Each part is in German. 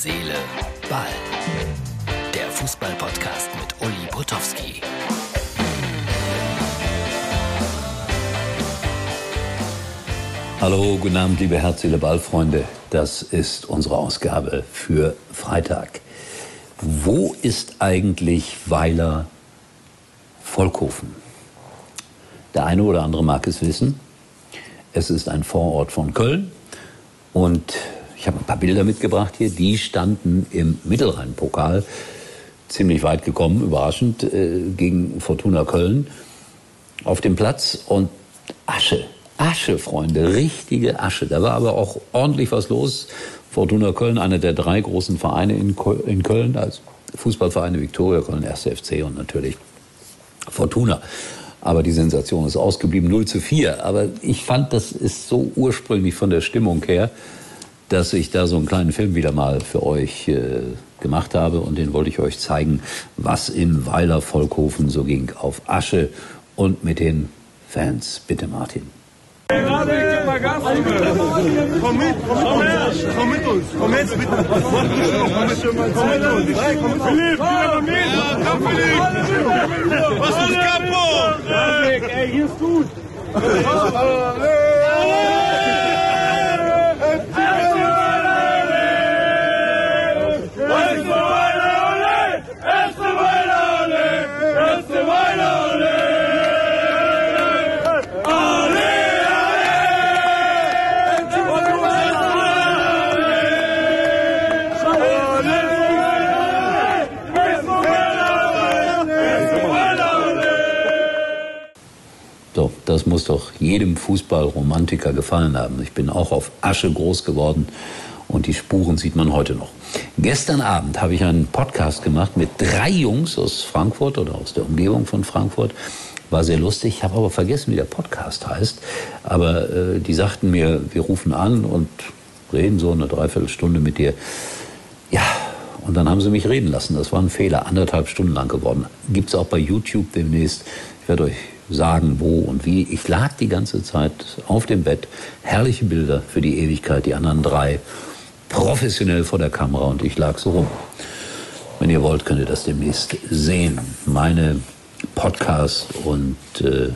Seele, Ball. Der Fußball-Podcast mit Uli Potowski. Hallo, guten Abend, liebe Herz, Seele, Ball-Freunde. Das ist unsere Ausgabe für Freitag. Wo ist eigentlich Weiler Volkhofen? Der eine oder andere mag es wissen. Es ist ein Vorort von Köln und ich habe ein paar Bilder mitgebracht hier. Die standen im Mittelrhein-Pokal ziemlich weit gekommen, überraschend, äh, gegen Fortuna Köln auf dem Platz und Asche. Asche, Freunde, richtige Asche. Da war aber auch ordentlich was los. Fortuna Köln, einer der drei großen Vereine in Köln, als Fußballvereine Viktoria Köln, 1. FC und natürlich Fortuna. Aber die Sensation ist ausgeblieben, 0 zu 4. Aber ich fand, das ist so ursprünglich von der Stimmung her, dass ich da so einen kleinen Film wieder mal für euch äh, gemacht habe. Und den wollte ich euch zeigen, was in Weiler Volkhofen so ging. Auf Asche und mit den Fans. Bitte, Martin. Komm mit, komm mit, komm mit uns, komm jetzt bitte. Komm mit uns. Philipp, komm mit. Komm Philipp. Was ist kaputt? Ey, hier ist gut. So, das muss doch jedem Fußballromantiker gefallen haben. Ich bin auch auf Asche groß geworden und die Spuren sieht man heute noch. Gestern Abend habe ich einen Podcast gemacht mit drei Jungs aus Frankfurt oder aus der Umgebung von Frankfurt. War sehr lustig. Ich habe aber vergessen, wie der Podcast heißt. Aber äh, die sagten mir, wir rufen an und reden so eine Dreiviertelstunde mit dir. Ja, und dann haben sie mich reden lassen. Das war ein Fehler, anderthalb Stunden lang geworden. Gibt es auch bei YouTube demnächst. Ich werde euch sagen, wo und wie. Ich lag die ganze Zeit auf dem Bett. Herrliche Bilder für die Ewigkeit, die anderen drei professionell vor der Kamera und ich lag so rum. Wenn ihr wollt, könnt ihr das demnächst sehen. Meine Podcast- und äh,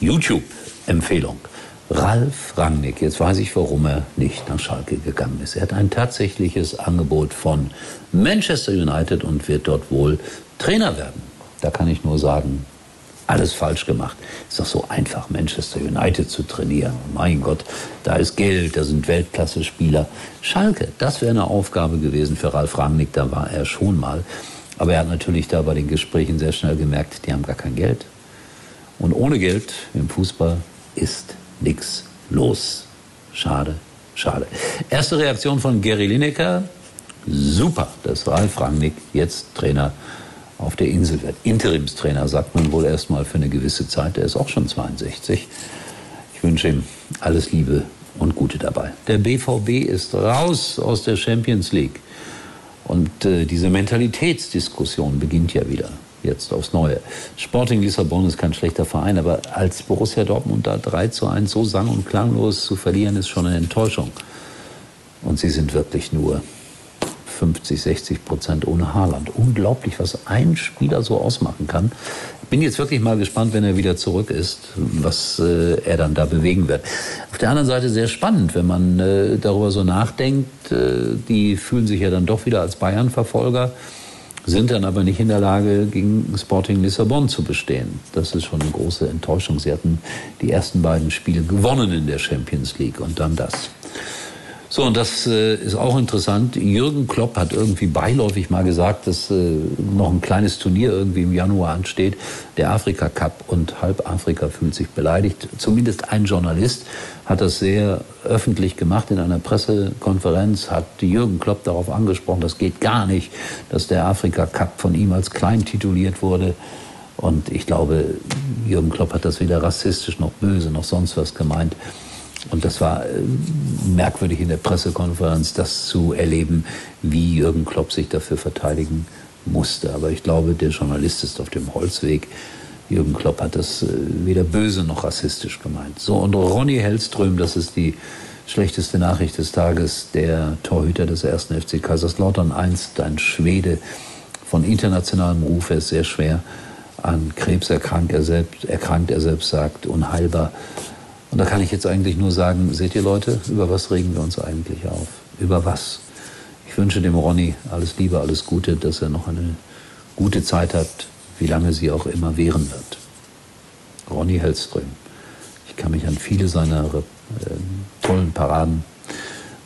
YouTube-Empfehlung. Ralf Rangnick, jetzt weiß ich, warum er nicht nach Schalke gegangen ist. Er hat ein tatsächliches Angebot von Manchester United und wird dort wohl Trainer werden. Da kann ich nur sagen, alles falsch gemacht. Ist doch so einfach, Manchester United zu trainieren. Mein Gott, da ist Geld, da sind Weltklasse-Spieler. Schalke, das wäre eine Aufgabe gewesen für Ralf Rangnick, da war er schon mal. Aber er hat natürlich da bei den Gesprächen sehr schnell gemerkt, die haben gar kein Geld. Und ohne Geld im Fußball ist nichts los. Schade, schade. Erste Reaktion von Gary Lineker. Super, dass Ralf Rangnick jetzt Trainer auf der Insel wird. Interimstrainer sagt man wohl erstmal für eine gewisse Zeit. Er ist auch schon 62. Ich wünsche ihm alles Liebe und Gute dabei. Der BVB ist raus aus der Champions League. Und äh, diese Mentalitätsdiskussion beginnt ja wieder jetzt aufs Neue. Sporting Lissabon ist kein schlechter Verein, aber als Borussia Dortmund da 3 zu 1 so sang- und klanglos zu verlieren, ist schon eine Enttäuschung. Und sie sind wirklich nur 50, 60 Prozent ohne Haaland. Unglaublich, was ein Spieler so ausmachen kann. Bin jetzt wirklich mal gespannt, wenn er wieder zurück ist, was äh, er dann da bewegen wird. Auf der anderen Seite sehr spannend, wenn man äh, darüber so nachdenkt. Äh, die fühlen sich ja dann doch wieder als Bayern-Verfolger sind dann aber nicht in der Lage, gegen Sporting Lissabon zu bestehen. Das ist schon eine große Enttäuschung. Sie hatten die ersten beiden Spiele gewonnen in der Champions League und dann das. So, und das äh, ist auch interessant. Jürgen Klopp hat irgendwie beiläufig mal gesagt, dass äh, noch ein kleines Turnier irgendwie im Januar ansteht, der Afrika Cup und halb Afrika fühlt sich beleidigt. Zumindest ein Journalist hat das sehr öffentlich gemacht in einer Pressekonferenz, hat Jürgen Klopp darauf angesprochen, das geht gar nicht, dass der Afrika Cup von ihm als klein tituliert wurde. Und ich glaube, Jürgen Klopp hat das weder rassistisch noch böse noch sonst was gemeint. Und das war äh, merkwürdig in der Pressekonferenz, das zu erleben, wie Jürgen Klopp sich dafür verteidigen musste. Aber ich glaube, der Journalist ist auf dem Holzweg. Jürgen Klopp hat das äh, weder böse noch rassistisch gemeint. So, und Ronny Hellström, das ist die Schlechteste Nachricht des Tages, der Torhüter des ersten FC Kaiserslautern, einst ein Schwede von internationalem Ruf, er ist sehr schwer an Krebs erkrankt, er selbst, erkrankt, er selbst sagt, unheilbar. Und da kann ich jetzt eigentlich nur sagen, seht ihr Leute, über was regen wir uns eigentlich auf? Über was? Ich wünsche dem Ronny alles Liebe, alles Gute, dass er noch eine gute Zeit hat, wie lange sie auch immer währen wird. Ronny Hellström. Ich kann mich an viele seiner äh, tollen Paraden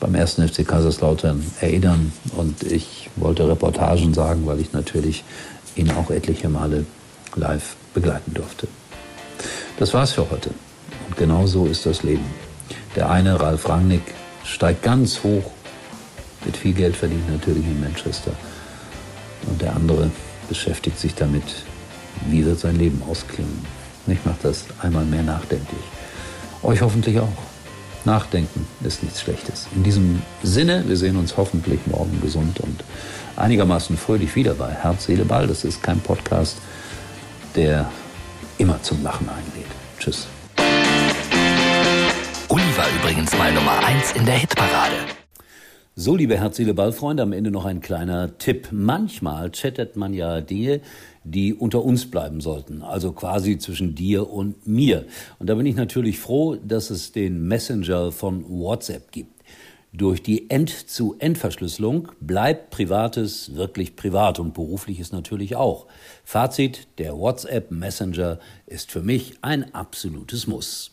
beim ersten FC Kaiserslautern erinnern und ich wollte Reportagen sagen, weil ich natürlich ihn auch etliche Male live begleiten durfte. Das war's für heute. Und genau so ist das Leben. Der eine, Ralf Rangnick, steigt ganz hoch, mit viel Geld verdient natürlich in Manchester. Und der andere beschäftigt sich damit, wie wird sein Leben ausklingen. Ich mache das einmal mehr nachdenklich. Euch hoffentlich auch. Nachdenken ist nichts Schlechtes. In diesem Sinne, wir sehen uns hoffentlich morgen gesund und einigermaßen fröhlich wieder bei Herz, Seele, Ball. Das ist kein Podcast, der immer zum Lachen einlädt. Tschüss. Uli war übrigens mal Nummer 1 in der Hitparade. So, liebe Herz, Seele, Ball-Freunde, am Ende noch ein kleiner Tipp. Manchmal chattet man ja Dinge, die unter uns bleiben sollten, also quasi zwischen dir und mir. Und da bin ich natürlich froh, dass es den Messenger von WhatsApp gibt. Durch die End-zu-End-Verschlüsselung bleibt Privates wirklich privat und berufliches natürlich auch. Fazit, der WhatsApp Messenger ist für mich ein absolutes Muss.